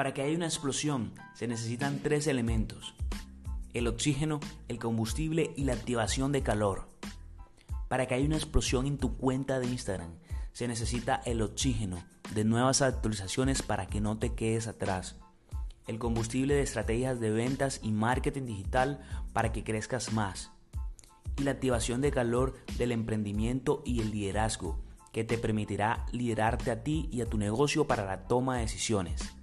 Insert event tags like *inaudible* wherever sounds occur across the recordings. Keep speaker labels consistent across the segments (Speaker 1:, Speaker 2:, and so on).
Speaker 1: Para que haya una explosión se necesitan tres elementos. El oxígeno, el combustible y la activación de calor. Para que haya una explosión en tu cuenta de Instagram se necesita el oxígeno de nuevas actualizaciones para que no te quedes atrás. El combustible de estrategias de ventas y marketing digital para que crezcas más. Y la activación de calor del emprendimiento y el liderazgo que te permitirá liderarte a ti y a tu negocio para la toma de decisiones.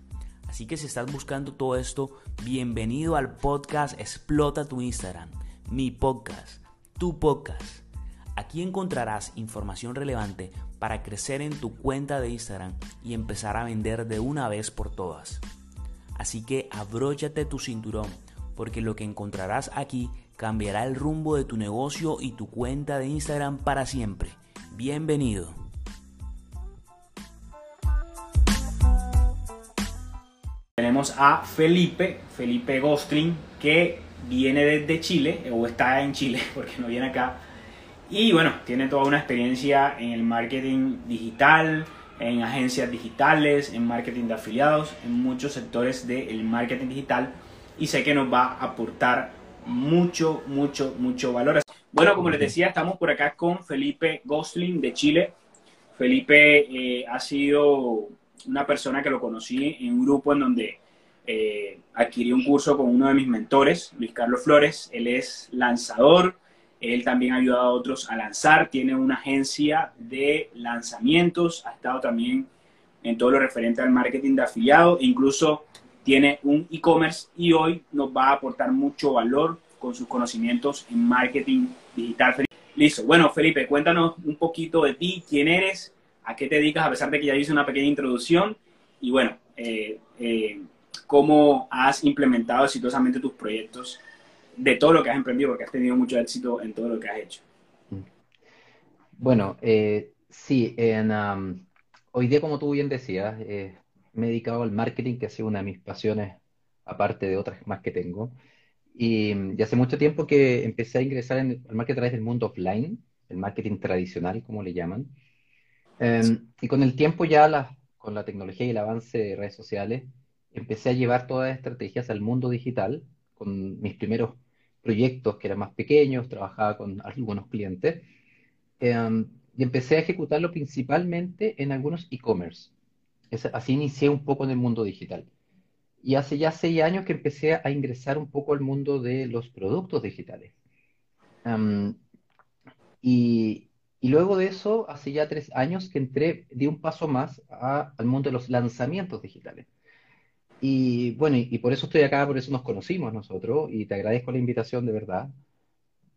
Speaker 1: Así que si estás buscando todo esto, bienvenido al podcast Explota tu Instagram, mi podcast, tu podcast. Aquí encontrarás información relevante para crecer en tu cuenta de Instagram y empezar a vender de una vez por todas. Así que abróchate tu cinturón, porque lo que encontrarás aquí cambiará el rumbo de tu negocio y tu cuenta de Instagram para siempre. Bienvenido. Tenemos a Felipe, Felipe Gostling, que viene desde Chile, o está en Chile, *laughs* porque no viene acá. Y bueno, tiene toda una experiencia en el marketing digital, en agencias digitales, en marketing de afiliados, en muchos sectores del marketing digital. Y sé que nos va a aportar mucho, mucho, mucho valor. Bueno, como les decía, estamos por acá con Felipe Gostling de Chile. Felipe eh, ha sido una persona que lo conocí en un grupo en donde eh, adquirí un curso con uno de mis mentores, Luis Carlos Flores. Él es lanzador, él también ha ayudado a otros a lanzar, tiene una agencia de lanzamientos, ha estado también en todo lo referente al marketing de afiliado, incluso tiene un e-commerce y hoy nos va a aportar mucho valor con sus conocimientos en marketing digital. Listo. Bueno, Felipe, cuéntanos un poquito de ti, quién eres, a qué te dedicas, a pesar de que ya hice una pequeña introducción. Y bueno, eh, eh, cómo has implementado exitosamente tus proyectos de todo lo que has emprendido, porque has tenido mucho éxito en todo lo que has hecho.
Speaker 2: Bueno, eh, sí, en, hoy día, como tú bien decías, me he dedicado al marketing, que ha sido una de mis pasiones, aparte de otras más que tengo. Y, hace mucho tiempo que empecé a ingresar en el marketing a través del mundo offline, el marketing tradicional, como le llaman. Em, y con el tiempo ya, con la tecnología y el avance de redes sociales, empecé a llevar todas las estrategias al mundo digital, con mis primeros proyectos que eran más pequeños, trabajaba con algunos clientes, em, y empecé a ejecutarlo principalmente en algunos e-commerce. Así inicié un poco en el mundo digital. Y hace ya seis años que empecé a ingresar un poco al mundo de los productos digitales. y, y, luego de eso, hace ya tres años que entré, di un paso más al mundo de los lanzamientos digitales. Y bueno, y, por eso estoy acá, por eso nos conocimos nosotros, y te agradezco la invitación de verdad.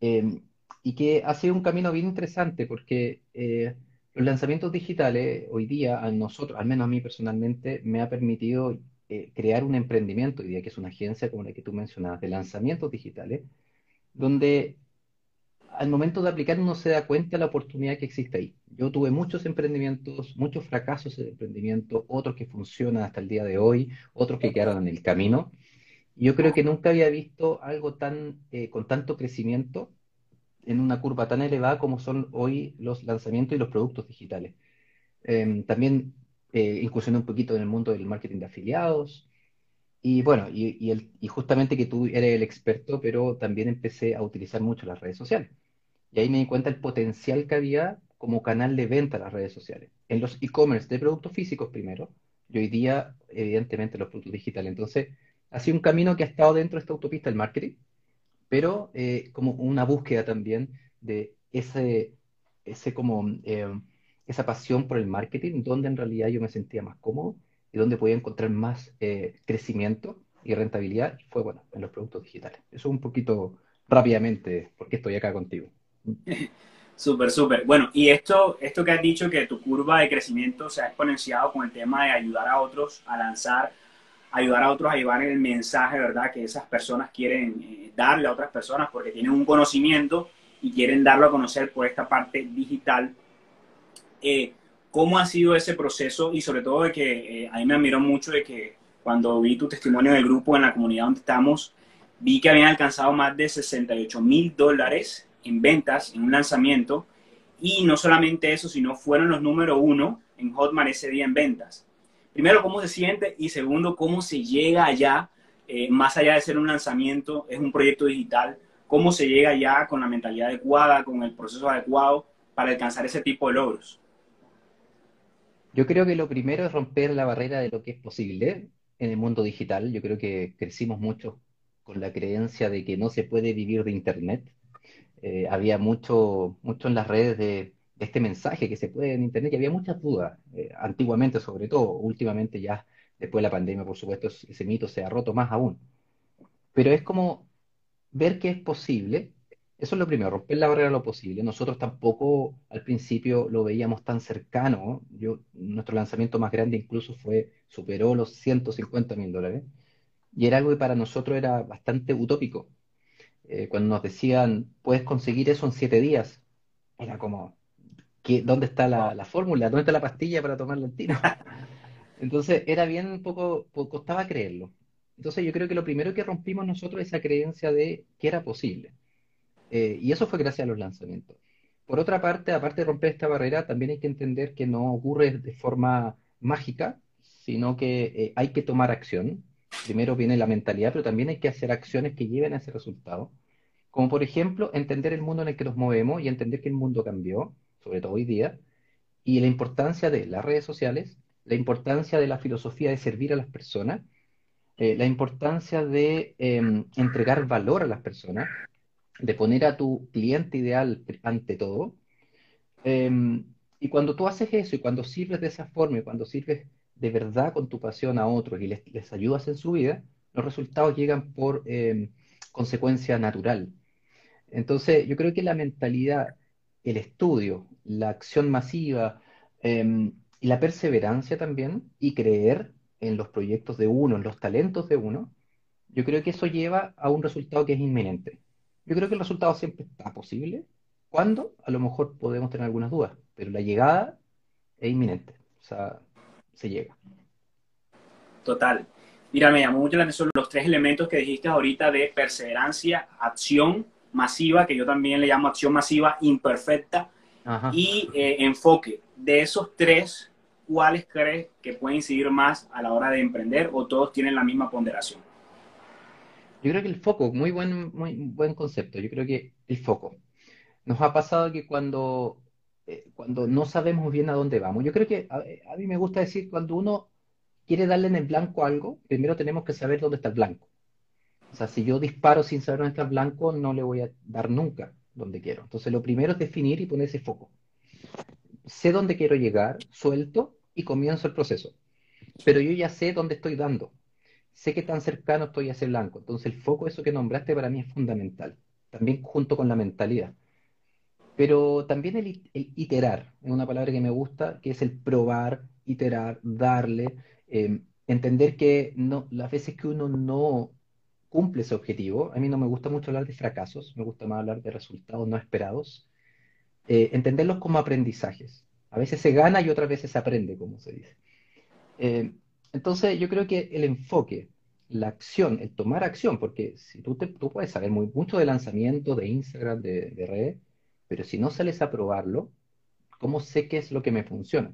Speaker 2: Em, y que ha sido un camino bien interesante, porque eh, los lanzamientos digitales hoy día a nosotros, al menos a mí personalmente, me ha permitido eh, crear un emprendimiento, hoy día que es una agencia como la que tú mencionabas, de lanzamientos digitales, donde al momento de aplicar uno se da cuenta de la oportunidad que existe ahí. Yo tuve muchos emprendimientos, muchos fracasos en emprendimiento, otros que funcionan hasta el día de hoy, otros que quedaron en el camino. Yo creo que nunca había visto algo tan eh, con tanto crecimiento en una curva tan elevada como son hoy los lanzamientos y los productos digitales. Em, también eh, incursioné un poquito en el mundo del marketing de afiliados. Y bueno, y, el, y justamente que tú eres el experto, pero también empecé a utilizar mucho las redes sociales. Y ahí me di cuenta el potencial que había como canal de venta a las redes sociales. En los e-commerce de productos físicos primero, y hoy día, evidentemente, los productos digitales. Entonces, ha sido un camino que ha estado dentro de esta autopista del marketing, pero eh, como una búsqueda también de ese, ese como eh, esa pasión por el marketing, donde en realidad yo me sentía más cómodo y donde podía encontrar más eh, crecimiento y rentabilidad, fue bueno, en los productos digitales. Eso un poquito rápidamente, porque estoy acá contigo. *laughs*
Speaker 1: Súper, súper. Bueno, y esto, esto que has dicho, que tu curva de crecimiento se ha exponenciado con el tema de ayudar a otros a lanzar, ayudar a otros a llevar el mensaje, ¿verdad? Que esas personas quieren eh, darle a otras personas porque tienen un conocimiento y quieren darlo a conocer por esta parte digital eh, ¿Cómo ha sido ese proceso? Y sobre todo de que eh, a mí me admiró mucho de que cuando vi tu testimonio del grupo en la comunidad donde estamos, vi que habían alcanzado más de 68 mil dólares en ventas en un lanzamiento. Y no solamente eso, sino fueron los número uno en Hotmart ese día en ventas. primero, cómo se siente y segundo, cómo se llega allá, eh, más allá de ser un lanzamiento, es un proyecto digital, cómo se llega allá con la mentalidad adecuada, con el proceso adecuado para alcanzar ese tipo de logros.
Speaker 2: Yo creo que lo primero es romper la barrera de lo que es posible en el mundo digital. Yo creo que crecimos mucho con la creencia de que no se puede vivir de Internet. Eh, había mucho, mucho en las redes de, este mensaje que se puede en Internet y había muchas dudas, eh, antiguamente sobre todo, últimamente ya después de la pandemia, por supuesto, ese mito se ha roto más aún. Pero es como ver que es posible eso es lo primero, romper la barrera lo posible. Nosotros tampoco al principio lo veíamos tan cercano. Yo, nuestro lanzamiento más grande incluso fue, superó los 150 mil dólares. Y era algo que para nosotros era bastante utópico. Eh, cuando nos decían, puedes conseguir eso en siete días, era como, ¿qué, ¿dónde está la, fórmula? ¿Dónde está la pastilla para tomarla al tiro? *laughs* Entonces era bien poco, costaba creerlo. Entonces yo creo que lo primero que rompimos nosotros es esa creencia de que era posible. Eh, y eso fue gracias a los lanzamientos. Por otra parte, aparte de romper esta barrera, también hay que entender que no ocurre de forma mágica, sino que eh, hay que tomar acción. Primero viene la mentalidad, pero también hay que hacer acciones que lleven a ese resultado. Como por ejemplo, entender el mundo en el que nos movemos y entender que el mundo cambió, sobre todo hoy día, y la importancia de las redes sociales, la importancia de la filosofía de servir a las personas, eh, la importancia de em, entregar valor a las personas de poner a tu cliente ideal ante todo. Em, y cuando tú haces eso y cuando sirves de esa forma y cuando sirves de verdad con tu pasión a otros y les, ayudas en su vida, los resultados llegan por em, consecuencia natural. Entonces, yo creo que la mentalidad, el estudio, la acción masiva em, y la perseverancia también y creer en los proyectos de uno, en los talentos de uno, yo creo que eso lleva a un resultado que es inminente. Yo creo que el resultado siempre está posible. ¿Cuándo? A lo mejor podemos tener algunas dudas, pero la llegada es inminente. O sea, se llega.
Speaker 1: Total. Mira, me llamó mucho la atención los tres elementos que dijiste ahorita de perseverancia, acción masiva, que yo también le llamo acción masiva imperfecta, y eh, enfoque. De esos tres, ¿cuáles crees que pueden incidir más a la hora de emprender o todos tienen la misma ponderación?
Speaker 2: Yo creo que el foco, muy buen, muy buen concepto. Yo creo que el foco. Nos ha pasado que cuando, eh, cuando no sabemos bien a dónde vamos, yo creo que a, mí me gusta decir, cuando uno quiere darle en el blanco algo, primero tenemos que saber dónde está el blanco. O sea, si yo disparo sin saber dónde está el blanco, no le voy a dar nunca donde quiero. Entonces, lo primero es definir y poner ese foco. Sé dónde quiero llegar, suelto y comienzo el proceso. Pero yo ya sé dónde estoy dando sé que tan cercano estoy a ese blanco. Entonces el foco, eso que nombraste, para mí es fundamental, también junto con la mentalidad. Pero también el, iterar, es una palabra que me gusta, que es el probar, iterar, darle, em, entender que no, las veces que uno no cumple ese objetivo, a mí no me gusta mucho hablar de fracasos, me gusta más hablar de resultados no esperados, eh, entenderlos como aprendizajes. A veces se gana y otras veces se aprende, como se dice. Eh, entonces, yo creo que el enfoque, la acción, el tomar acción, porque si tú, te, tú puedes saber muy, mucho de lanzamiento, de Instagram, de, de redes, pero si no sales a probarlo, ¿cómo sé qué es lo que me funciona?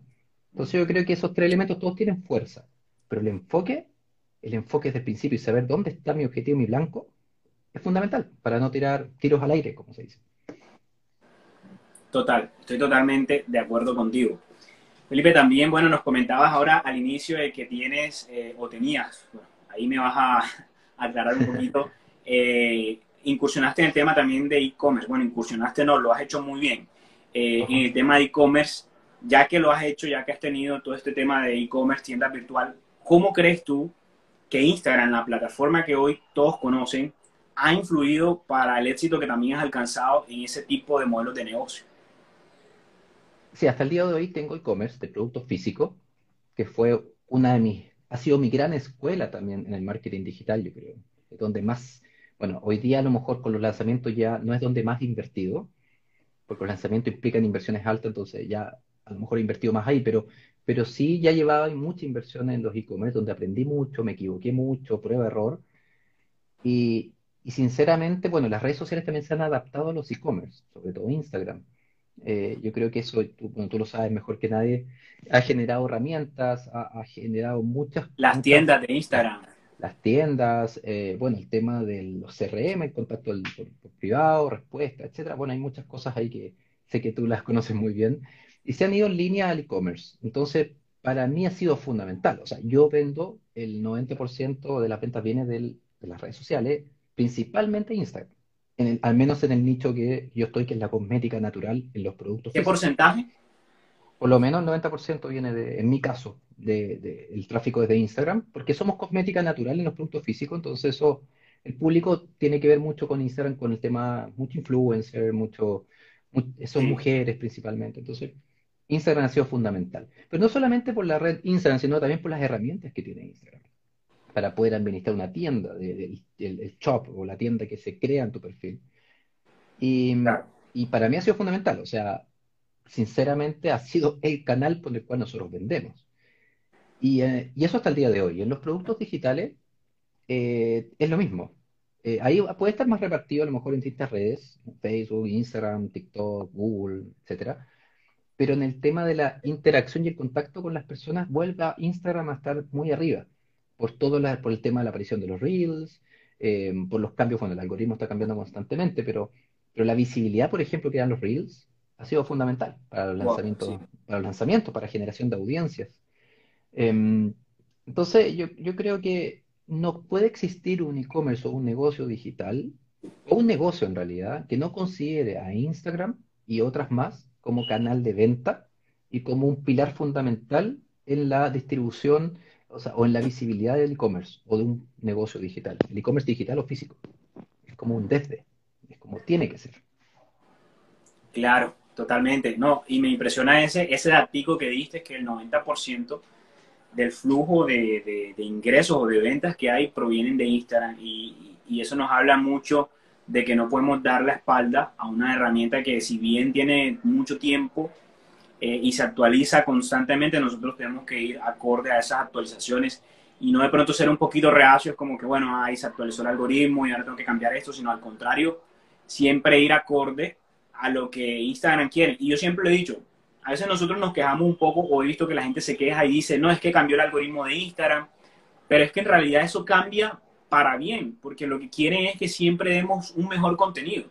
Speaker 2: Entonces, yo creo que esos tres elementos todos tienen fuerza, pero el enfoque, el enfoque desde el principio y saber dónde está mi objetivo, mi blanco, es fundamental para no tirar tiros al aire, como se dice.
Speaker 1: Total, estoy totalmente de acuerdo contigo. Felipe, también, bueno, nos comentabas ahora al inicio de que tienes eh, o tenías, ahí me vas a, *laughs* aclarar un poquito, *laughs* eh, incursionaste en el tema también de e-commerce. Bueno, incursionaste no, lo has hecho muy bien. Eh, en el tema de e-commerce, ya que lo has hecho, ya que has tenido todo este tema de e-commerce, tienda virtual, ¿cómo crees tú que Instagram, la plataforma que hoy todos conocen, ha influido para el éxito que también has alcanzado en ese tipo de modelos de negocio?
Speaker 2: Sí, hasta el día de hoy tengo e-commerce de productos físicos, que fue una de mis, ha sido mi gran escuela también en el marketing digital, yo creo. Donde más, bueno, hoy día a lo mejor con los lanzamientos ya no es donde más he invertido, porque los lanzamientos implican inversiones altas, entonces ya a lo mejor he invertido más ahí, pero, pero sí ya llevaba mucha inversión en los e-commerce, donde aprendí mucho, me equivoqué mucho, prueba, error. Y, y sinceramente, bueno, las redes sociales también se han adaptado a los e-commerce, sobre todo Instagram. Eh, yo creo que eso, tú, bueno, tú lo sabes mejor que nadie, ha generado herramientas, ha, ha generado muchas,
Speaker 1: Las
Speaker 2: muchas,
Speaker 1: tiendas de Instagram.
Speaker 2: Las tiendas, eh, bueno, el tema de los CRM, el contacto al- por, por privado, respuesta, etcétera. Bueno, hay muchas cosas ahí que sé que tú las conoces muy bien. Y se han ido en línea al e-commerce. Entonces, para mí ha sido fundamental. O sea, yo vendo, el 90% de las ventas viene del- de las redes sociales, principalmente Instagram. En el- al menos en el nicho que yo estoy, que es la cosmética natural en los productos
Speaker 1: ¿Qué
Speaker 2: físicos.
Speaker 1: porcentaje?
Speaker 2: Por lo menos el 90% viene de, en mi caso, de, de- el tráfico desde Instagram, porque somos cosmética natural en los productos físicos, entonces eso, el público tiene que ver mucho con Instagram, con el tema, mucho influencer, mucho, mu- son
Speaker 1: Sí,
Speaker 2: mujeres principalmente, entonces Instagram ha sido fundamental. Pero no solamente por la red Instagram, sino también por las herramientas que tiene Instagram para poder administrar una tienda, de- del- el, el shop o la tienda que se crea en tu perfil. Y,
Speaker 1: claro.
Speaker 2: y para mí ha sido fundamental, o sea, sinceramente ha sido el canal por el cual nosotros vendemos. Y, eh, y eso hasta el día de hoy. En los productos digitales eh, es lo mismo. Eh, ahí puede estar más repartido a lo mejor en distintas redes, Facebook, Instagram, TikTok, Google, etcétera. Pero en el tema de la interacción y el contacto con las personas, vuelve a Instagram a estar muy arriba, por todo la- por el tema de la aparición de los Reels, por los cambios, bueno, el algoritmo está cambiando constantemente, pero, pero la visibilidad, por ejemplo, que dan los Reels ha sido fundamental para los
Speaker 1: Wow, sí.
Speaker 2: lanzamientos, para los lanzamientos, para generación de audiencias. Em, entonces, yo, yo creo que no puede existir un e-commerce o un negocio digital, o un negocio en realidad, que no considere a Instagram y otras más como canal de venta y como un pilar fundamental en la distribución, o sea, o en la visibilidad del e-commerce o de un negocio digital. El e-commerce digital o físico. Es como un desde, es como tiene que ser.
Speaker 1: Claro, totalmente. No, y me impresiona ese, ese datico que diste, que el 90% del flujo de, de- de ingresos o de ventas que hay provienen de Instagram. Y, y eso nos habla mucho de que no podemos dar la espalda a una herramienta que si bien tiene mucho tiempo eh, y se actualiza constantemente, nosotros tenemos que ir acorde a esas actualizaciones y no de pronto ser un poquito reacios como que, bueno, ahí se actualizó el algoritmo y ahora tengo que cambiar esto, sino al contrario, siempre ir acorde a lo que Instagram quiere. Y yo siempre lo he dicho, a veces nosotros nos quejamos un poco o he visto que la gente se queja y dice, no, es que cambió el algoritmo de Instagram, pero es que en realidad eso cambia para bien, porque lo que quieren es que siempre demos un mejor contenido.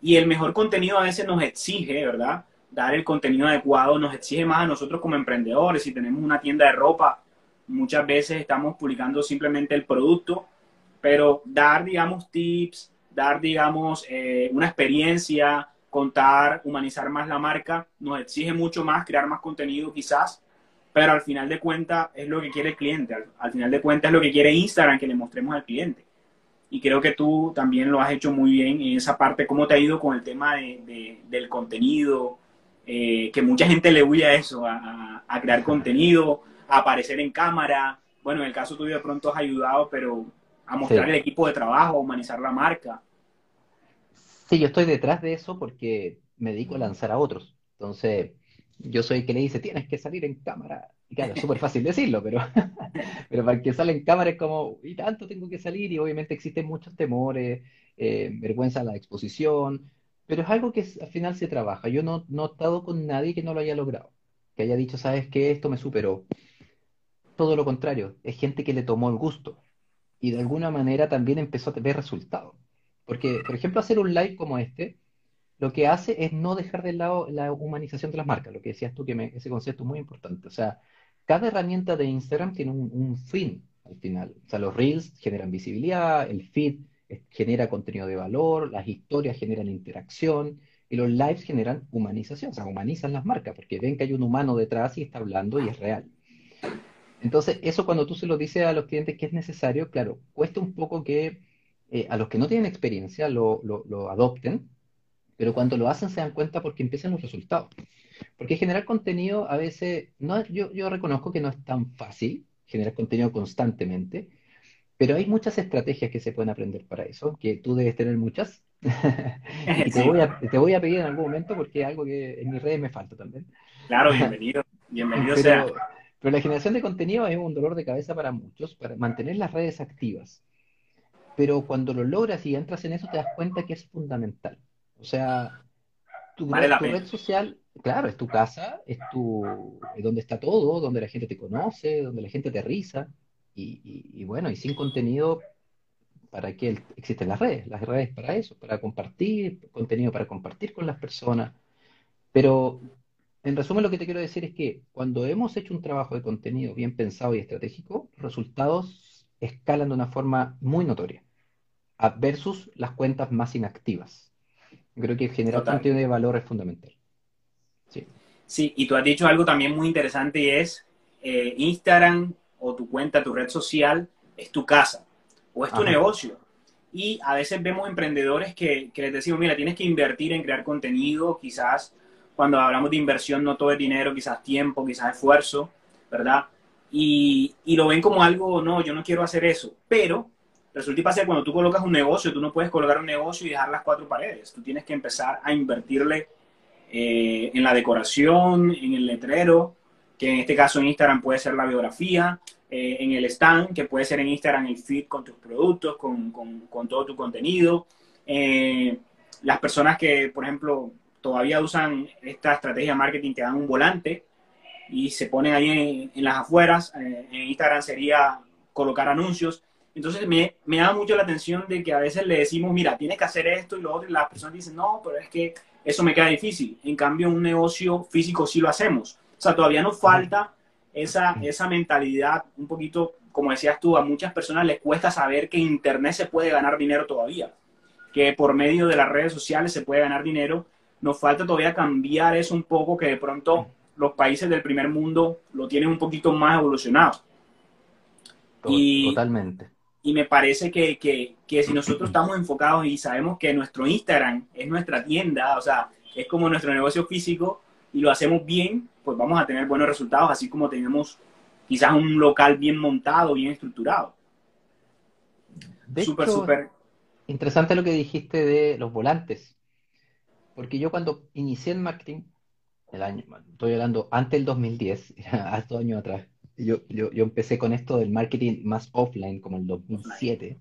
Speaker 1: Y el mejor contenido a veces nos exige, ¿verdad? Dar el contenido adecuado, nos exige más a nosotros como emprendedores. Si tenemos una tienda de ropa, muchas veces estamos publicando simplemente el producto, pero dar, digamos, tips, dar, digamos, eh, una experiencia, contar, humanizar más la marca, nos exige mucho más, crear más contenido quizás, pero al final de cuentas es lo que quiere el cliente, al, al final de cuentas es lo que quiere Instagram, que le mostremos al cliente. Y creo que tú también lo has hecho muy bien en esa parte, cómo te ha ido con el tema de, de- del contenido, eh, que mucha gente le huye a eso, a, crear contenido, a aparecer en cámara. Bueno, en el caso tuyo de pronto has ayudado, pero a mostrar
Speaker 2: Sí.
Speaker 1: el equipo de trabajo, a humanizar la marca.
Speaker 2: Sí, yo estoy detrás de eso porque me dedico a lanzar a otros. Entonces, yo soy el que le dice, tienes que salir en cámara. Y claro, es súper fácil decirlo, pero, *laughs* pero para el que sale en cámara es como, y tanto tengo que salir, y obviamente existen muchos temores, eh, vergüenza a la exposición, pero es algo que al final se trabaja. Yo no, no he estado con nadie que no lo haya logrado, que haya dicho, ¿sabes qué? Esto me superó. Todo lo contrario, es gente que le tomó el gusto y de alguna manera también empezó a ver resultados. Porque, por ejemplo, hacer un live como este, lo que hace es no dejar de lado la humanización de las marcas, lo que decías tú, que ese concepto es muy importante. O sea, cada herramienta de Instagram tiene un, un fin al final. O sea, los reels generan visibilidad, el feed genera contenido de valor, las historias generan interacción y los lives generan humanización, o sea, humanizan las marcas porque ven que hay un humano detrás y está hablando y es real. Entonces, eso cuando tú se lo dices a los clientes que es necesario, claro, cuesta un poco que eh, a los que no tienen experiencia lo, lo- lo adopten, pero cuando lo hacen se dan cuenta porque empiezan los resultados. Porque generar contenido a veces, no, yo, yo reconozco que no es tan fácil generar contenido constantemente, pero hay muchas estrategias que se pueden aprender para eso, que tú debes tener muchas. *laughs* Y te
Speaker 1: Sí,
Speaker 2: voy a, te voy a pedir en algún momento porque es algo que en mis redes me falta también.
Speaker 1: claro, *laughs* bienvenido. Bienvenido sea.
Speaker 2: Pero la generación de contenido es un dolor de cabeza para muchos, para mantener las redes activas. Pero cuando lo logras y entras en eso, te das cuenta que es fundamental. O sea, tu,
Speaker 1: vale
Speaker 2: red social, claro, es tu casa, es tu, es donde está todo, donde la gente te conoce, donde la gente te risa. Y, y- y bueno, y sin contenido, ¿para qué el- existen las redes? Las redes para eso, para compartir, contenido para compartir con las personas. Pero en resumen, lo que te quiero decir es que cuando hemos hecho un trabajo de contenido bien pensado y estratégico, los resultados escalan de una forma muy notoria, versus las cuentas más inactivas. Creo que generar
Speaker 1: Total.
Speaker 2: contenido de valor es fundamental. Sí.
Speaker 1: Sí, y tú has dicho algo también muy interesante y es eh, Instagram o tu cuenta, tu red social, es tu casa o es tu
Speaker 2: Ajá.
Speaker 1: negocio. Y a veces vemos emprendedores que, que les decimos, mira, tienes que invertir en crear contenido, quizás cuando hablamos de inversión no todo es dinero, quizás tiempo, quizás esfuerzo, ¿verdad? Y, y lo ven como algo, no, yo no quiero hacer eso, pero resulta y pasa que cuando tú colocas un negocio, tú no puedes colocar un negocio y dejar las cuatro paredes, tú tienes que empezar a invertirle eh, en la decoración, en el letrero, que en este caso en Instagram puede ser la biografía, eh, en el stand, que puede ser en Instagram el feed con tus productos, con, con- con todo tu contenido. Eh, las personas que, por ejemplo, todavía usan esta estrategia de marketing que dan un volante y se ponen ahí en, en las afueras, eh, en Instagram sería colocar anuncios. Entonces me, me llama mucho la atención de que a veces le decimos, mira, tienes que hacer esto y lo otro, y las personas dicen, no, pero es que eso me queda difícil. En cambio, un negocio físico sí lo hacemos. O sea, todavía nos falta esa, esa mentalidad, un poquito, como decías tú, a muchas personas les cuesta saber que Internet se puede ganar dinero todavía, que por medio de las redes sociales se puede ganar dinero. Nos falta todavía cambiar eso un poco, que de pronto los países del primer mundo lo tienen un poquito más evolucionado. Y-
Speaker 2: Totalmente.
Speaker 1: Y me parece que, que, que si nosotros estamos enfocados y sabemos que nuestro Instagram es nuestra tienda, o sea, es como nuestro negocio físico y lo hacemos bien, pues vamos a tener buenos resultados, así como tenemos quizás un local bien montado, bien estructurado.
Speaker 2: De
Speaker 1: Súper,
Speaker 2: hecho, interesante lo que dijiste de los volantes, porque yo cuando inicié en marketing, el año, estoy hablando antes del 2010, *laughs* hace dos años atrás, yo, yo, yo empecé con esto del marketing más offline, como el 2007,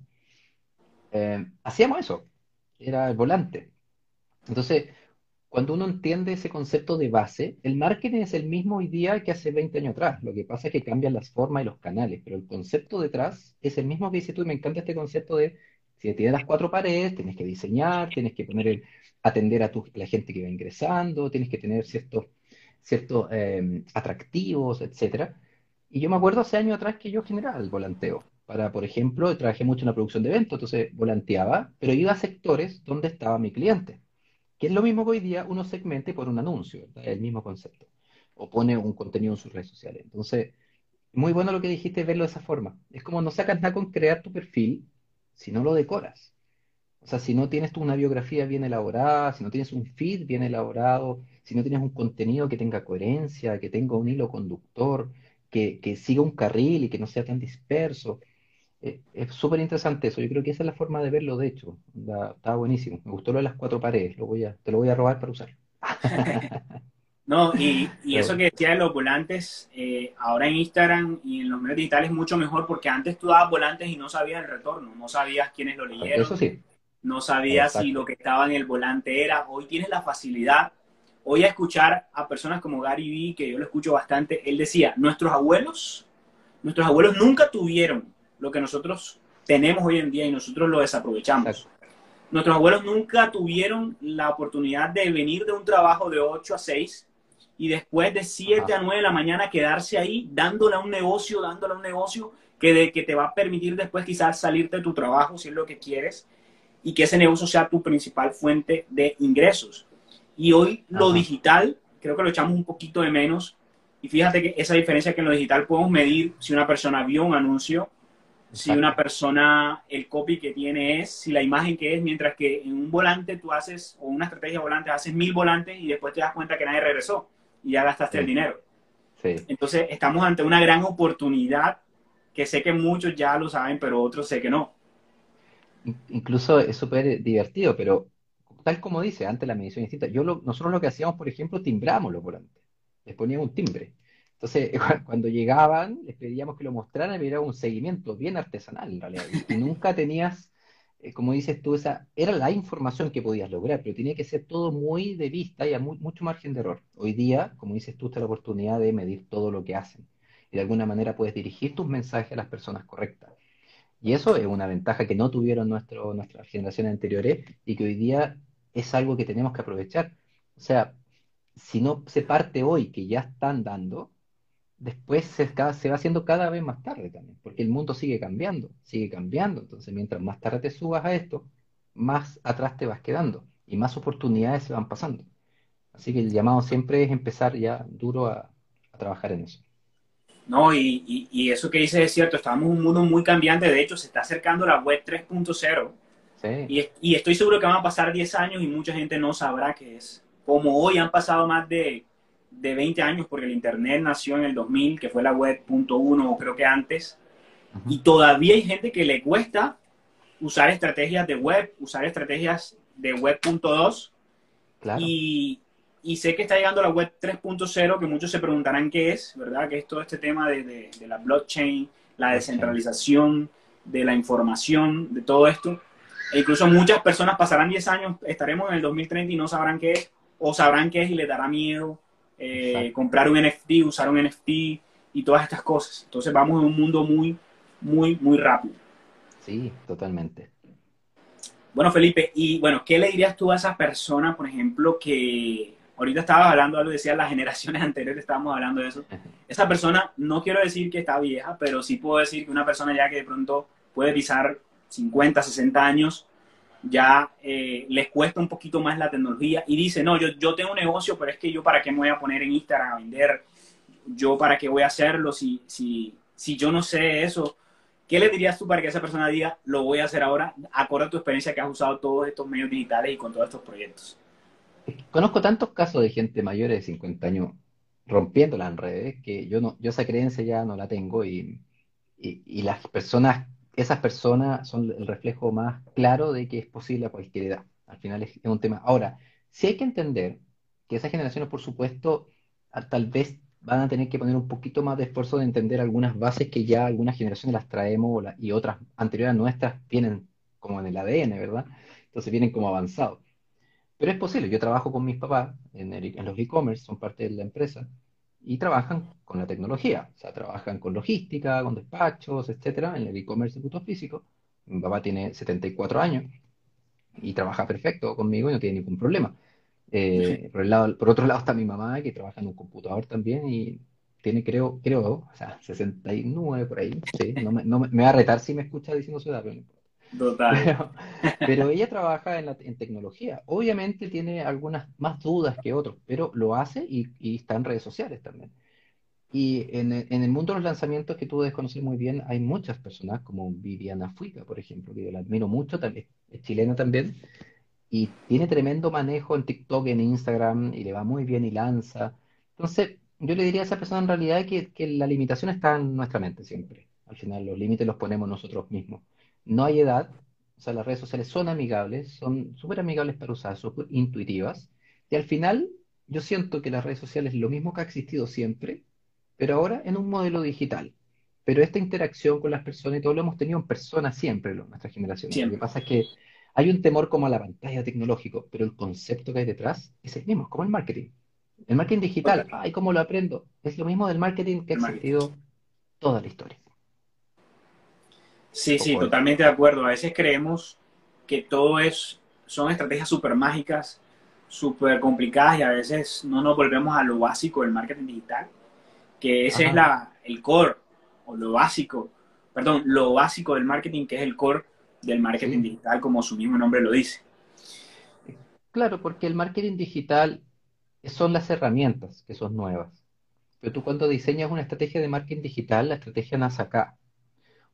Speaker 2: eh, hacíamos eso, era el volante. Entonces, cuando uno entiende ese concepto de base, el marketing es el mismo hoy día que hace 20 años atrás. Lo que pasa es que cambian las formas y los canales, pero el concepto detrás es el mismo que dices tú. Y me encanta este concepto de si tienes las cuatro paredes, tienes que diseñar, tienes que poner el- atender a tu, la gente que va ingresando, tienes que tener ciertos, ciertos eh, atractivos, etcétera. Y yo me acuerdo hace años atrás que yo generaba el volanteo. Para, por ejemplo, trabajé mucho en la producción de eventos, entonces volanteaba, pero iba a sectores donde estaba mi cliente que es lo mismo que hoy día uno segmente por un anuncio, ¿verdad? El mismo concepto. O pone un contenido en sus redes sociales. Entonces, muy bueno lo que dijiste, verlo de esa forma. Es como no sacas nada con crear tu perfil si no lo decoras. O sea, si no tienes tú una biografía bien elaborada, si no tienes un feed bien elaborado, si no tienes un contenido que tenga coherencia, que tenga un hilo conductor, que, que siga un carril y que no sea tan disperso. Eh, es súper interesante eso. Yo creo que esa es la forma de verlo, de hecho. Da- Está buenísimo. Me gustó lo de las cuatro paredes. Lo voy a, te lo voy a robar para usar. *laughs* *laughs*
Speaker 1: No, y, y eso que decía de los volantes, eh, ahora en Instagram y en los medios digitales es mucho mejor porque antes tú dabas volantes y no sabías el retorno, no sabías quiénes lo leyeron,
Speaker 2: Eso sí.
Speaker 1: no sabías si
Speaker 2: Exacto.
Speaker 1: lo que estaba en el volante era. Hoy tienes la facilidad, hoy a escuchar a personas como Gary Vee, que yo lo escucho bastante, él decía, nuestros abuelos, nuestros abuelos nunca tuvieron lo que nosotros tenemos hoy en día y nosotros lo desaprovechamos.
Speaker 2: Exacto.
Speaker 1: Nuestros abuelos nunca tuvieron la oportunidad de venir de un trabajo de 8 a 6 y después de 7
Speaker 2: Ajá.
Speaker 1: a 9 de la mañana quedarse ahí dándole a un negocio, dándole a un negocio que, de, que te va a permitir después quizás salirte de tu trabajo si es lo que quieres y que ese negocio sea tu principal fuente de ingresos. Y hoy lo digital, creo que lo echamos un poquito de menos. Y fíjate que esa diferencia que en lo digital podemos medir si una persona vio un anuncio, si una persona, el copy que tiene es, si la imagen que es, mientras que en un volante tú haces, o una estrategia de volantes, haces mil volantes y después te das cuenta que nadie regresó y ya gastaste
Speaker 2: Sí.
Speaker 1: el dinero.
Speaker 2: Sí.
Speaker 1: Entonces estamos ante una gran oportunidad que sé que muchos ya lo saben, pero otros sé que no.
Speaker 2: In- Incluso es súper divertido, pero tal como dice, antes la medición distinta. Yo nosotros lo que hacíamos, por ejemplo, timbramos los volantes. Les poníamos un timbre. Entonces, *laughs* cuando llegaban, les pedíamos que lo mostraran y era un seguimiento bien artesanal, en realidad. Y, nunca tenías eh, como dices tú, esa era la información que podías lograr, pero tenía que ser todo muy de vista y a mu- mucho margen de error. Hoy día, como dices tú, está la oportunidad de medir todo lo que hacen y de alguna manera puedes dirigir tus mensajes a las personas correctas. Y eso es una ventaja que no tuvieron nuestro, nuestras generaciones anteriores y que hoy día es algo que tenemos que aprovechar. O sea, si no se parte hoy que ya están dando, después se, se va haciendo cada vez más tarde también, porque el mundo sigue cambiando, sigue cambiando. Entonces, mientras más tarde te subas a esto, más atrás te vas quedando y más oportunidades se van pasando. Así que el llamado siempre es empezar ya duro a, trabajar en eso.
Speaker 1: No, y, y, y eso que dices es cierto, estamos en un mundo muy cambiante, de hecho se está acercando la web 3.0
Speaker 2: Sí,
Speaker 1: y, y estoy seguro que van a pasar 10 años y mucha gente no sabrá qué es. Como hoy han pasado más de, de 20 años porque el Internet nació en el 2000, que fue la web punto uno o creo que antes,
Speaker 2: ujú,
Speaker 1: y todavía hay gente que le cuesta usar estrategias de web, usar estrategias de web punto dos
Speaker 2: claro,
Speaker 1: y, y sé que está llegando la web 3.0, que muchos se preguntarán qué es, ¿verdad? Que es todo este tema de, de- de la blockchain, la descentralización de la información, de todo esto. E incluso muchas personas pasarán 10 años, estaremos en el 2030 y no sabrán qué es, o sabrán qué es y les dará miedo eh, comprar un NFT, usar un NFT y todas estas cosas. Entonces vamos en un mundo muy, muy, muy rápido.
Speaker 2: Sí, totalmente.
Speaker 1: Bueno, Felipe, y bueno, ¿qué le dirías tú a esa persona, por ejemplo, que ahorita estabas hablando, algo decía las generaciones *laughs* anteriores, estábamos hablando de eso. *laughs* Esa persona, no quiero decir que está vieja, pero sí puedo decir que una persona ya que de pronto puede pisar 50, 60 años, ya eh, les cuesta un poquito más la tecnología y dice, no, yo, yo tengo un negocio, pero es que yo para qué me voy a poner en Instagram a vender, yo para qué voy a hacerlo si, si, si yo no sé eso. ¿Qué le dirías tú para que esa persona diga, lo voy a hacer ahora, acorde a tu experiencia que has usado todos estos medios digitales y con todos estos proyectos?
Speaker 2: Conozco tantos casos de gente mayor de 50 años rompiéndola en redes que yo no, yo esa creencia ya no la tengo y, y, y las personas, esas personas son el reflejo más claro de que es posible a cualquier edad. Al final es, un tema. Ahora, sí hay que entender que esas generaciones, por supuesto, tal vez van a tener que poner un poquito más de esfuerzo de entender algunas bases que ya algunas generaciones las traemos y otras anteriores a nuestras vienen como en el ADN, ¿verdad? Entonces vienen como avanzados. Pero es posible, yo trabajo con mis papás en, el- en los e-commerce, son parte de la empresa, y trabajan con la tecnología, o sea, trabajan con logística, con despachos, etcétera, en el e-commerce de punto físico. Mi papá tiene 74 años y trabaja perfecto conmigo y no tiene ningún problema. Eh, por el lado, por otro lado está mi mamá, que trabaja en un computador también y tiene, creo, creo, o sea, 69 por ahí, sí, no me, no me, me va a retar si me escucha diciendo su edad, pero no importa.
Speaker 1: Total.
Speaker 2: Pero, *laughs* pero ella trabaja en, la- en tecnología. Obviamente tiene algunas más dudas que otros, pero lo hace y, y está en redes sociales también. Y en, el en el mundo de los lanzamientos que tú debes conocer muy bien, hay muchas personas como Viviana Fuica, por ejemplo, que yo la admiro mucho, también, es chilena también, y tiene tremendo manejo en TikTok, en Instagram, y le va muy bien y lanza. Entonces, yo le diría a esa persona en realidad que, que la limitación está en nuestra mente siempre. Al final, los límites los ponemos nosotros mismos. No hay edad, o sea, las redes sociales son amigables, son súper amigables para usar, súper intuitivas, y al final, yo siento que las redes sociales es lo mismo que ha existido siempre, pero ahora en un modelo digital. Pero esta interacción con las personas y todo lo hemos tenido en persona siempre, lo- nuestra generación. Lo que
Speaker 1: Siempre.
Speaker 2: pasa es que hay un temor como a la pantalla tecnológico, pero el concepto que hay detrás es el mismo, es como el marketing. El marketing digital, ay, ¿cómo lo aprendo? Es lo mismo del marketing que ha
Speaker 1: marketing.
Speaker 2: existido toda la historia.
Speaker 1: Sí, sí, totalmente de acuerdo. A veces creemos que todo es, son estrategias súper mágicas, súper complicadas y a veces no nos volvemos a lo básico del marketing digital, que ese
Speaker 2: Ajá.
Speaker 1: es la, el core o lo básico, perdón, lo básico del marketing que es el core del marketing
Speaker 2: Sí.
Speaker 1: digital, como su mismo nombre lo dice.
Speaker 2: Claro, porque el marketing digital son las herramientas que son nuevas. Pero tú cuando diseñas una estrategia de marketing digital, la estrategia nace acá.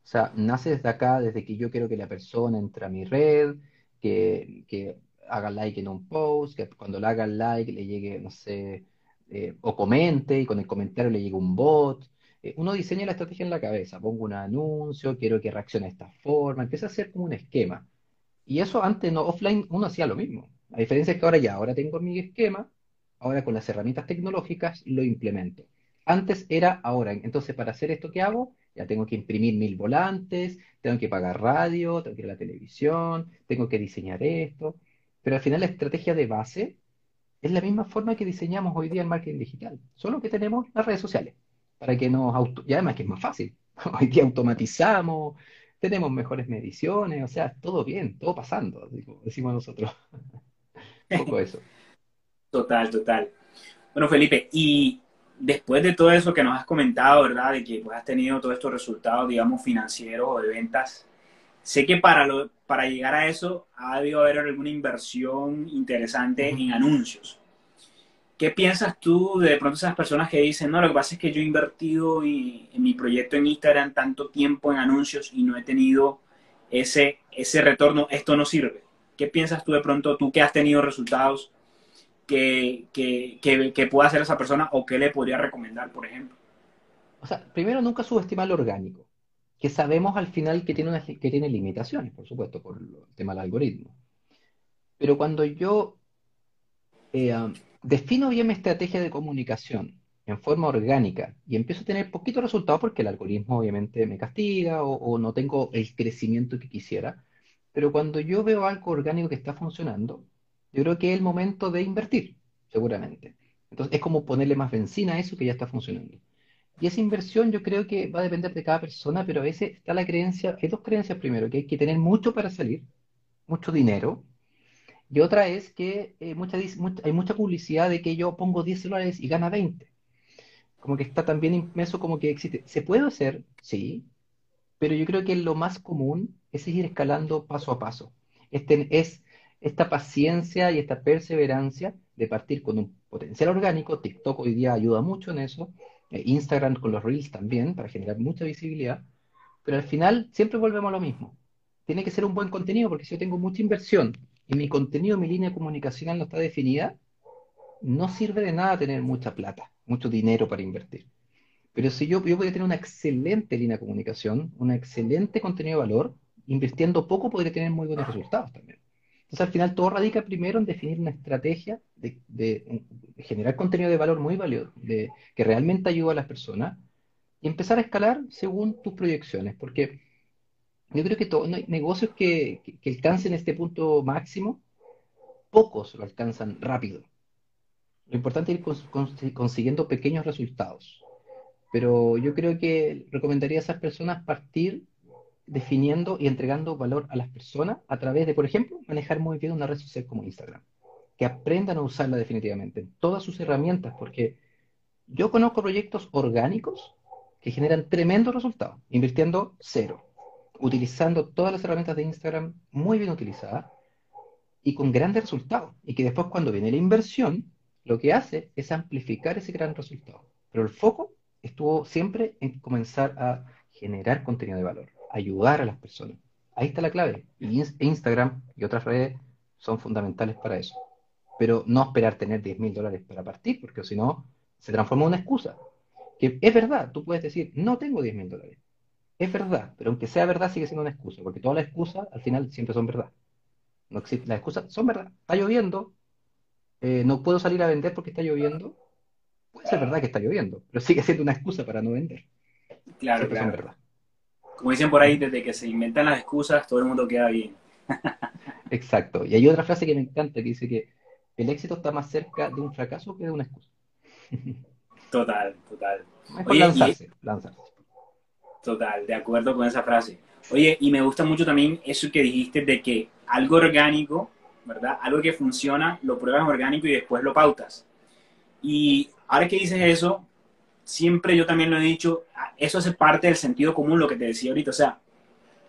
Speaker 2: O sea, nace desde acá, desde que yo quiero que la persona entre a mi red, que, que haga like en un post, que cuando le haga like le llegue, no sé, eh, o comente y con el comentario le llegue un bot. Eh, uno diseña la estrategia en la cabeza, pongo un anuncio, quiero que reaccione de esta forma, empieza a hacer como un esquema. Y eso antes no, offline uno hacía lo mismo. La diferencia es que ahora ya, ahora tengo mi esquema, ahora con las herramientas tecnológicas lo implemento. antes era ahora. Entonces, para hacer esto que hago, ya tengo que imprimir mil volantes, tengo que pagar radio, tengo que ir a la televisión, tengo que diseñar esto. Pero al final la estrategia de base es la misma forma que diseñamos hoy día el marketing digital, solo que tenemos las redes sociales, para que nos auto... Y además que es más fácil. *laughs* Hoy día automatizamos, tenemos mejores mediciones, o sea, todo bien, todo pasando, decimos nosotros. *laughs* Un poco eso.
Speaker 1: Total, total. Bueno, Felipe, y después de todo eso que nos has comentado, ¿verdad? De que pues, has tenido todos estos resultados, digamos, financieros o de ventas, sé que para, lo, para llegar a eso ha debido haber alguna inversión interesante en anuncios. ¿Qué piensas tú de, de pronto esas personas que dicen, no, lo que pasa es que yo he invertido en mi proyecto en Instagram tanto tiempo en anuncios y no he tenido ese, ese retorno, esto no sirve? ¿Qué piensas tú de pronto, tú que has tenido resultados, que, que, que, pueda hacer esa persona o qué le podría recomendar, por ejemplo?
Speaker 2: O sea, primero nunca subestimar lo orgánico, que sabemos al final que tiene, que tiene limitaciones, por supuesto, por el tema del algoritmo. Pero cuando yo eh, um, defino bien mi estrategia de comunicación en forma orgánica y empiezo a tener poquitos resultados porque el algoritmo obviamente me castiga o, no tengo el crecimiento que quisiera, pero cuando yo veo algo orgánico que está funcionando, yo creo que es el momento de invertir, seguramente. Entonces es como ponerle más benzina a eso que ya está funcionando. Y esa inversión yo creo que va a depender de cada persona, pero a veces está la creencia, hay dos creencias primero, que hay que tener mucho para salir, mucho dinero, y otra es que eh, hay mucha publicidad de que yo pongo 10 dólares y gana 20. Como que está también inmenso como que existe. ¿Se puede hacer? Sí, pero yo creo que lo más común es ir escalando paso a paso. Este, es esta paciencia y esta perseverancia de partir con un potencial orgánico. TikTok hoy día ayuda mucho en eso. Eh, Instagram con los Reels también para generar mucha visibilidad. Pero al final siempre volvemos a lo mismo. Tiene que ser un buen contenido porque si yo tengo mucha inversión y mi contenido, mi línea comunicacional no está definida, no sirve de nada tener mucha plata, mucho dinero para invertir. Pero si yo, yo a tener una excelente línea de comunicación, un excelente contenido de valor, invirtiendo poco podría tener muy buenos resultados también. Entonces al final todo radica primero en definir una estrategia de, generar contenido de valor muy valioso, de, que realmente ayuda a las personas, y empezar a escalar según tus proyecciones, porque yo creo que todos negocios que, alcancen este punto máximo, pocos lo alcanzan rápido. Lo importante es ir consiguiendo pequeños resultados. Pero yo creo que recomendaría a esas personas partir definiendo y entregando valor a las personas a través de, por ejemplo, manejar muy bien una red social como Instagram. Que aprendan a usarla definitivamente en todas sus herramientas, porque yo conozco proyectos orgánicos que generan tremendos resultados, invirtiendo cero utilizando todas las herramientas de Instagram muy bien utilizadas y con grandes resultados. Y que después cuando viene la inversión, lo que hace es amplificar ese gran resultado. Pero el foco estuvo siempre en comenzar a generar contenido de valor, ayudar a las personas. Ahí está la clave. Y Instagram y otras redes son fundamentales para eso. Pero no esperar tener 10 mil dólares para partir, porque si no, se transforma en una excusa. Que es verdad, tú puedes decir, no tengo 10 mil dólares es verdad, pero aunque sea verdad sigue siendo una excusa, porque todas las excusas al final siempre son verdad. No existe, las excusas son verdad. Está lloviendo, eh, no puedo salir a vender porque está lloviendo. Puede ser verdad que está lloviendo, pero sigue siendo una excusa para no vender.
Speaker 1: Claro, claro. verdad. Como dicen por ahí, desde que se inventan las excusas, todo el mundo queda bien.
Speaker 2: Exacto. Y hay otra frase que me encanta que dice que el éxito está más cerca de un fracaso que de una excusa. *laughs*
Speaker 1: Total, total.
Speaker 2: Oye, lanzarse, lanzarse.
Speaker 1: Total, de acuerdo con esa frase. Oye, y me gusta mucho también eso que dijiste de que algo orgánico, ¿verdad? Algo que funciona, lo pruebas orgánico y después lo pautas. Y ahora que dices eso, siempre yo también lo he dicho, eso hace parte del sentido común, lo que te decía ahorita. O sea,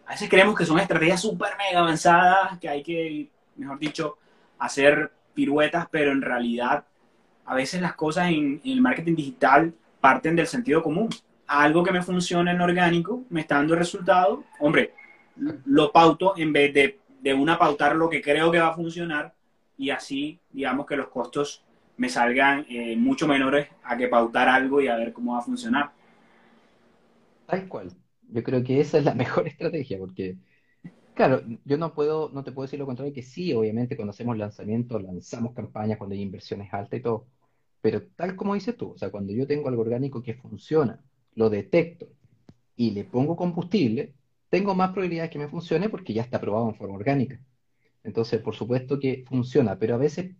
Speaker 1: a veces creemos que son estrategias súper mega avanzadas, que hay que, mejor dicho, hacer piruetas, pero en realidad a veces las cosas en, el marketing digital parten del sentido común algo que me funciona en orgánico, me está dando resultado, hombre, lo pauto en vez de, de una pautar lo que creo que va a funcionar y así, digamos que los costos me salgan eh, mucho menores a que pautar algo y a ver cómo va a funcionar.
Speaker 2: Tal cual. Yo creo que esa es la *laughs* mejor estrategia porque, claro, yo no puedo, no te puedo decir lo contrario, que sí, obviamente cuando hacemos lanzamientos, lanzamos campañas cuando hay inversiones altas y todo, Pero tal como dices tú, o sea, cuando yo tengo algo orgánico que funciona, lo detecto y le pongo combustible, tengo más probabilidad de que me funcione porque ya está probado en forma orgánica. Entonces, por supuesto que funciona, pero a veces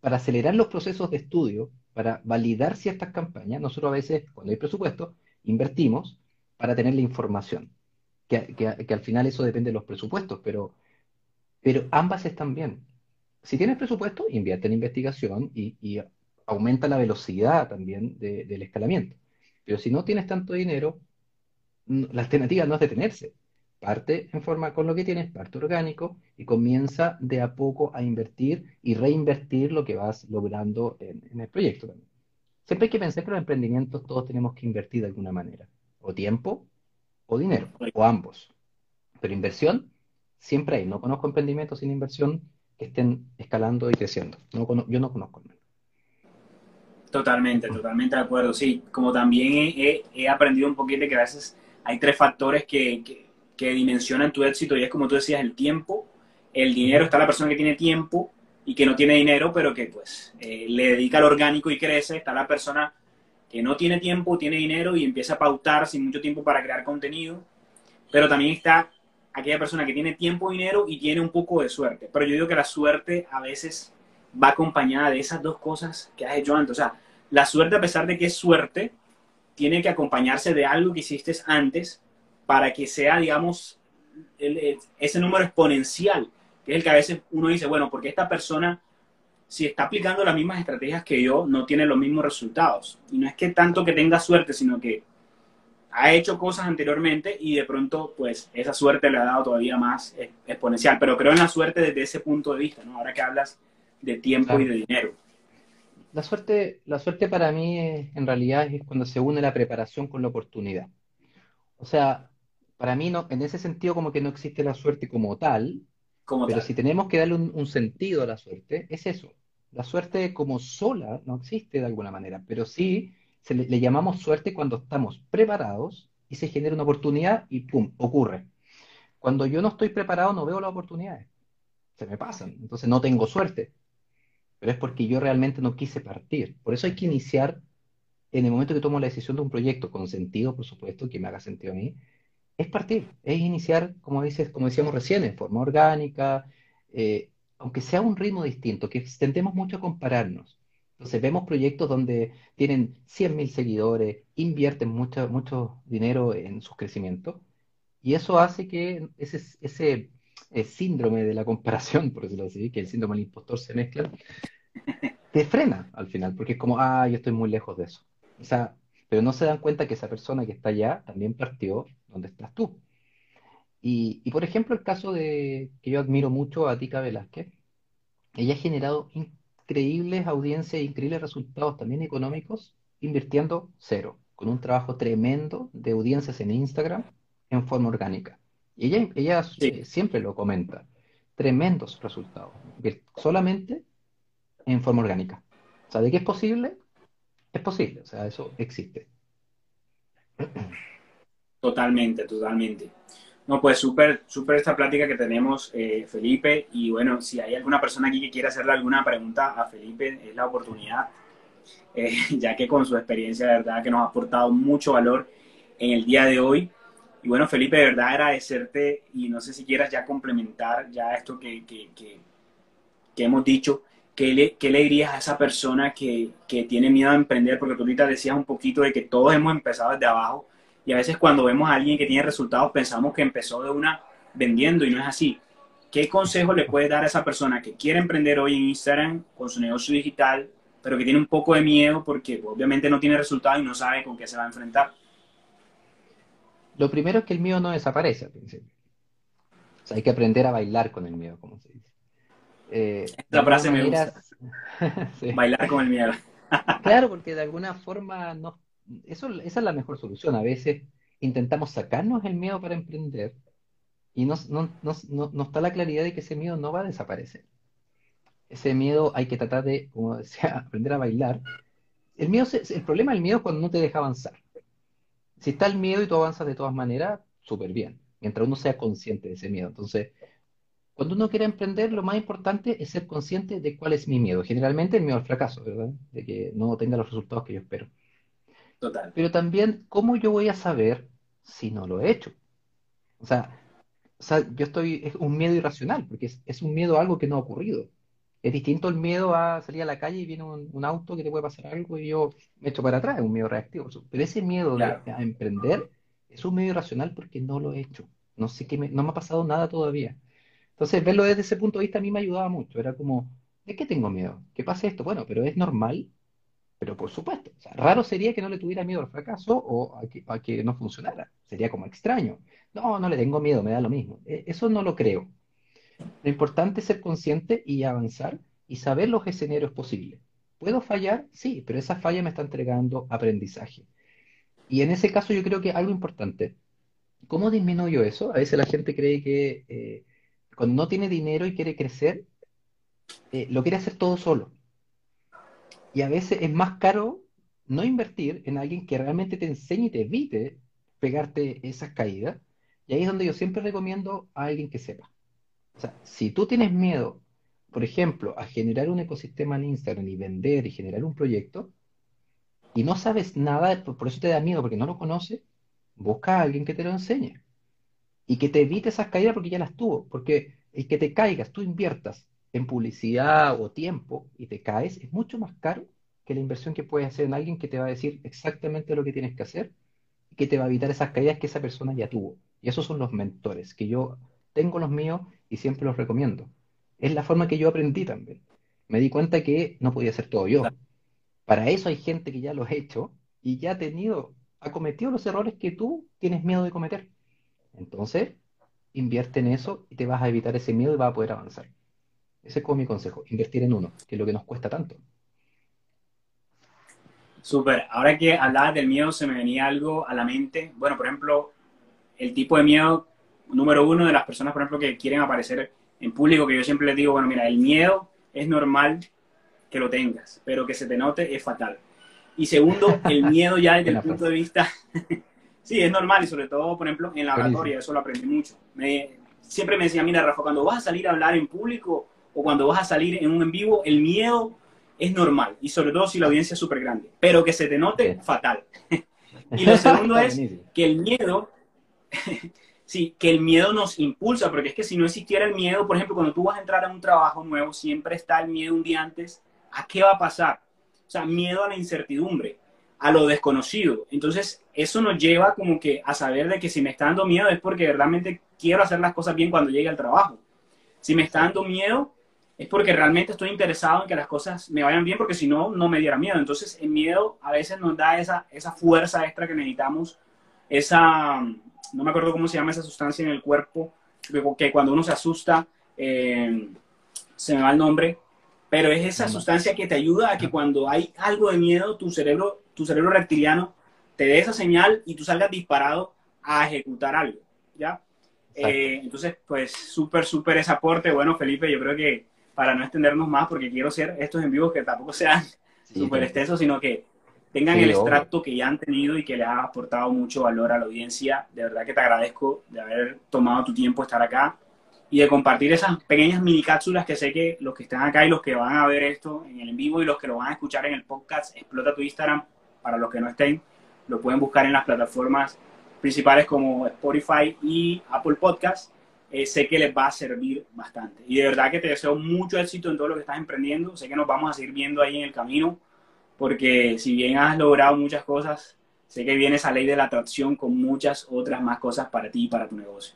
Speaker 2: para acelerar los procesos de estudio, para validar ciertas campañas, nosotros a veces, cuando hay presupuesto, invertimos para tener la información. Que, al final eso depende de los presupuestos, pero, pero ambas están bien. Si tienes presupuesto, invierte en investigación y, aumenta la velocidad también del escalamiento. Pero si no tienes tanto dinero, la alternativa no es detenerse. Parte en forma con lo que tienes, parte orgánico, y comienza de a poco a invertir y reinvertir lo que vas logrando en, el proyecto. Siempre hay que pensar que los emprendimientos todos tenemos que invertir de alguna manera, o tiempo o dinero, o ambos. Pero inversión siempre hay. No conozco emprendimientos sin inversión que estén escalando y creciendo. yo no conozco.
Speaker 1: Totalmente, totalmente de acuerdo. Sí, como también he, aprendido un poquito que a veces hay tres factores que, dimensionan tu éxito y es como tú decías, el tiempo, el dinero, está la persona que tiene tiempo y que no tiene dinero, pero que pues eh, le dedica al orgánico y crece, está la persona que no tiene tiempo, tiene dinero y empieza a pautar sin mucho tiempo para crear contenido, pero también está aquella persona que tiene tiempo, dinero y tiene un poco de suerte. Pero yo digo que la suerte a veces va acompañada de esas dos cosas que has hecho antes. O sea, la suerte, a pesar de que es suerte, tiene que acompañarse de algo que hiciste antes para que sea, digamos, ese número exponencial, que es el que a veces uno dice, bueno, porque esta persona, si está aplicando las mismas estrategias que yo, no tiene los mismos resultados. Y no es que tanto que tenga suerte, sino que ha hecho cosas anteriormente y de pronto, pues, esa suerte le ha dado todavía más exponencial. Pero creo en la suerte desde ese punto de vista, ¿no? Ahora que hablas de tiempo y de dinero.
Speaker 2: La suerte, la suerte para mí en realidad es cuando se une la preparación con la oportunidad. O sea, para mí no, en ese sentido como que no existe la suerte como tal, pero si tenemos que darle un, sentido a la suerte, es eso. La suerte como sola no existe de alguna manera, pero sí se le, le llamamos suerte cuando estamos preparados y se genera una oportunidad y ¡pum! ocurre. Cuando yo no estoy preparado no veo las oportunidades, se me pasan, entonces no tengo suerte pero es porque yo realmente no quise partir. Por eso hay que iniciar en el momento que tomo la decisión de un proyecto con sentido, por supuesto, que me haga sentido a mí, es partir, es iniciar, como dices, como decíamos recién, en forma orgánica, eh, aunque sea un ritmo distinto, que tendemos mucho a compararnos. Entonces vemos proyectos donde tienen 100.000 seguidores, invierten mucho, mucho dinero en sus crecimientos, y eso hace que ese, ese el síndrome de la comparación, por decirlo así, que el síndrome del impostor se mezcla, te frena al final, porque es como, ah, yo estoy muy lejos de eso. O sea, pero no se dan cuenta que esa persona que está allá también partió donde estás tú. Y, por ejemplo, el caso de que yo admiro mucho a Tica Velázquez, ella ha generado increíbles audiencias e increíbles resultados también económicos invirtiendo cero, con un trabajo tremendo de audiencias en Instagram en forma orgánica. Y ella, eh, siempre lo comenta. Tremendos resultados. Solamente en forma orgánica. O sea, ¿de qué es posible? Es posible. O sea, eso existe. *clears throat*
Speaker 1: Totalmente, totalmente. No, pues súper, súper esta plática que tenemos, eh, Felipe. Y bueno, si hay alguna persona aquí que quiera hacerle alguna pregunta a Felipe, es la oportunidad, eh, *laughs* ya que con su experiencia, de verdad, que nos ha aportado mucho valor en el día de hoy. Y bueno, Felipe, de verdad agradecerte y no sé si quieras ya complementar ya esto que, que, que, hemos dicho. ¿Qué le, ¿Qué le, dirías a esa persona que, que, tiene miedo a emprender? Porque tú ahorita decías un poquito de que todos hemos empezado desde abajo y a veces cuando vemos a alguien que tiene resultados pensamos que empezó de una vendiendo y no es así. ¿Qué consejo le puedes dar a esa persona que quiere emprender hoy en Instagram con su negocio digital, pero que tiene un poco de miedo porque obviamente no tiene resultados y no sabe con qué se va a enfrentar?
Speaker 2: Lo primero es que el miedo no desaparece al principio. O sea, hay que aprender a bailar con el miedo, como se dice.
Speaker 1: Eh, La frase me gusta. *laughs* Bailar con el miedo.
Speaker 2: claro, porque de alguna forma no, eso, esa es la mejor solución. A veces intentamos sacarnos el miedo para emprender y no, no, está la claridad de que ese miedo no va a desaparecer. Ese miedo hay que tratar de, como decía, *laughs* aprender a bailar. El, miedo, el problema del miedo es cuando no te deja avanzar. Si está el miedo y tú avanzas de todas maneras, súper bien, mientras uno sea consciente de ese miedo. Entonces, Cuando uno quiere emprender, lo más importante es ser consciente de cuál es mi miedo. Generalmente el miedo al fracaso, ¿verdad? De que no tenga los resultados que yo espero.
Speaker 1: Total.
Speaker 2: Pero también, ¿cómo yo voy a saber si no lo he hecho? O sea, o sea, yo estoy, es un miedo irracional, porque es, es un miedo a algo que no ha ocurrido. Es distinto el miedo a salir a la calle y viene un, un auto que te puede pasar algo y yo me echo para atrás, es un miedo reactivo. Pero ese miedo de, a emprender es un miedo irracional porque no lo he hecho. No sé qué me- no me ha pasado nada todavía. Entonces, verlo desde ese punto de vista a mí me ayudaba mucho. Era como, ¿de qué tengo miedo? ¿Qué pasa esto? Bueno, pero es normal, pero por supuesto. Raro sería que no le tuviera miedo al fracaso o a que, a que no funcionara. Sería como extraño. No, no le tengo miedo, me da lo mismo. E- Eso no lo creo. Lo importante es ser consciente y avanzar y saber los escenarios posibles. ¿Puedo fallar? Sí, pero esa falla me está entregando aprendizaje. Y en ese caso yo creo que algo importante, ¿cómo disminuyo eso? A veces la gente cree que eh, cuando no tiene dinero y quiere crecer, eh, lo quiere hacer todo solo. Y a veces es más caro no invertir en alguien que realmente te enseñe y te evite pegarte esas caídas. Y ahí es donde yo siempre recomiendo a alguien que sepa. O sea, si tú tienes miedo, por ejemplo, a generar un ecosistema en Instagram y vender y generar un proyecto, y no sabes nada, por eso te da miedo, porque no lo conoces, busca a alguien que te lo enseñe y que te evite esas caídas porque ya las tuvo. Porque el que te caigas, tú inviertas en publicidad o tiempo y te caes, es mucho más caro que la inversión que puedes hacer en alguien que te va a decir exactamente lo que tienes que hacer y que te va a evitar esas caídas que esa persona ya tuvo. Y esos son los mentores, que yo tengo los míos y siempre los recomiendo. Es la forma que yo aprendí también. Me di cuenta que no podía hacer todo yo. Para eso hay gente que ya lo ha hecho y ya ha tenido, ha cometido los errores que tú tienes miedo de cometer. Entonces, invierte en eso y te vas a evitar ese miedo y vas a poder avanzar. Ese es como mi consejo, invertir en uno, que es lo que nos cuesta tanto.
Speaker 1: Súper. Ahora que hablabas del miedo, se me venía algo a la mente. Bueno, por ejemplo, el tipo de miedo número uno de las personas, por ejemplo, que quieren aparecer en público, que yo siempre les digo, bueno, mira, el miedo es normal que lo tengas, pero que se te note es fatal. Y segundo, el miedo ya desde *laughs* el punto de vista, *laughs* sí, es normal y sobre todo, por ejemplo, en la oratoria, eso lo aprendí mucho. Me- siempre me decía, mira, Rafa, cuando vas a salir a hablar en público o cuando vas a salir en un en vivo, el miedo es normal y sobre todo si la audiencia es súper grande, pero que se te note
Speaker 2: Sí.
Speaker 1: fatal. *laughs* Y lo segundo *laughs* es que el miedo, *laughs* sí, que el miedo nos impulsa, porque es que si no existiera el miedo, por ejemplo, cuando tú vas a entrar a un trabajo nuevo, siempre está el miedo un día antes, ¿a qué va a pasar? O sea, miedo a la incertidumbre, a lo desconocido. Entonces, eso nos lleva como que a saber de que si me está dando miedo es porque realmente quiero hacer las cosas bien cuando llegue al trabajo. Si me está dando miedo es porque realmente estoy interesado en que las cosas me vayan bien, porque si no, no me diera miedo. Entonces, el miedo a veces nos da esa, esa fuerza extra que necesitamos, esa, no me acuerdo cómo se llama esa sustancia en el cuerpo, que, que cuando uno se asusta, eh, se me va el nombre, pero es esa sustancia que te ayuda a que cuando hay algo de miedo, tu cerebro, tu cerebro reptiliano te dé esa señal y tú salgas disparado a ejecutar algo, ¿ya? Eh, entonces, pues súper, súper ese aporte. Bueno, Felipe, yo creo que para no extendernos más, porque quiero hacer estos en vivos que tampoco sean súper
Speaker 2: sí.
Speaker 1: extensos, sino que tengan
Speaker 2: Sí,
Speaker 1: el extracto que ya han tenido y que le ha aportado mucho valor a la audiencia. De verdad que te agradezco de haber tomado tu tiempo estar acá y de compartir esas pequeñas mini cápsulas que sé que los que están acá y los que van a ver esto en el en vivo y los que lo van a escuchar en el podcast, explota tu Instagram. Para los que no estén, lo pueden buscar en las plataformas principales como Spotify y Apple Podcast. Eh, sé que les va a servir bastante. Y de verdad que te deseo mucho éxito en todo lo que estás emprendiendo. Sé que nos vamos a seguir viendo ahí en el camino, porque si bien has logrado muchas cosas, sé que viene esa ley de la atracción con muchas otras más cosas para ti y para tu negocio.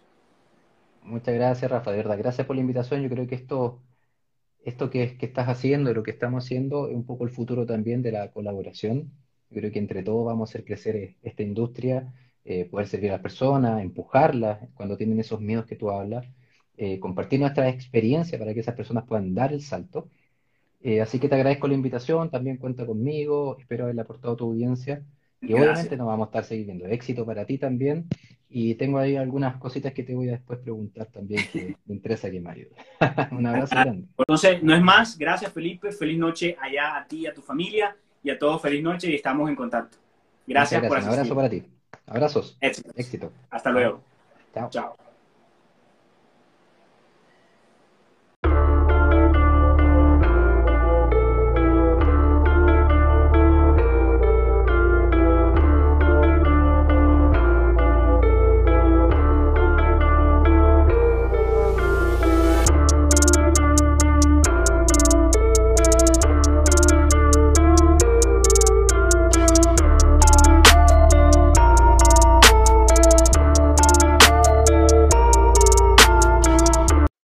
Speaker 2: Muchas gracias, Rafa, de verdad. Gracias por la invitación. Yo creo que esto, esto que, que estás haciendo y lo que estamos haciendo es un poco el futuro también de la colaboración. Yo creo que entre todos vamos a hacer crecer eh, esta industria, eh, poder servir a las personas, empujarlas cuando tienen esos miedos que tú hablas, eh, compartir nuestra experiencia para que esas personas puedan dar el salto. Eh, así que te agradezco la invitación, también cuenta conmigo, espero haberle aportado a tu audiencia y
Speaker 1: Gracias.
Speaker 2: obviamente nos vamos a estar seguir viendo. Éxito para ti también y tengo ahí algunas cositas que te voy a después preguntar también que *laughs* me interesa que me ayude. *laughs* Un abrazo grande.
Speaker 1: Entonces, no es más. Gracias, Felipe. Feliz noche allá a ti a tu familia y a todos feliz noche y estamos en contacto. Gracias
Speaker 2: Muchas
Speaker 1: por
Speaker 2: gracias. Un
Speaker 1: asistir.
Speaker 2: abrazo para ti. Abrazos.
Speaker 1: Éxito.
Speaker 2: Éxito.
Speaker 1: Hasta luego.
Speaker 2: Chao.
Speaker 1: Chao.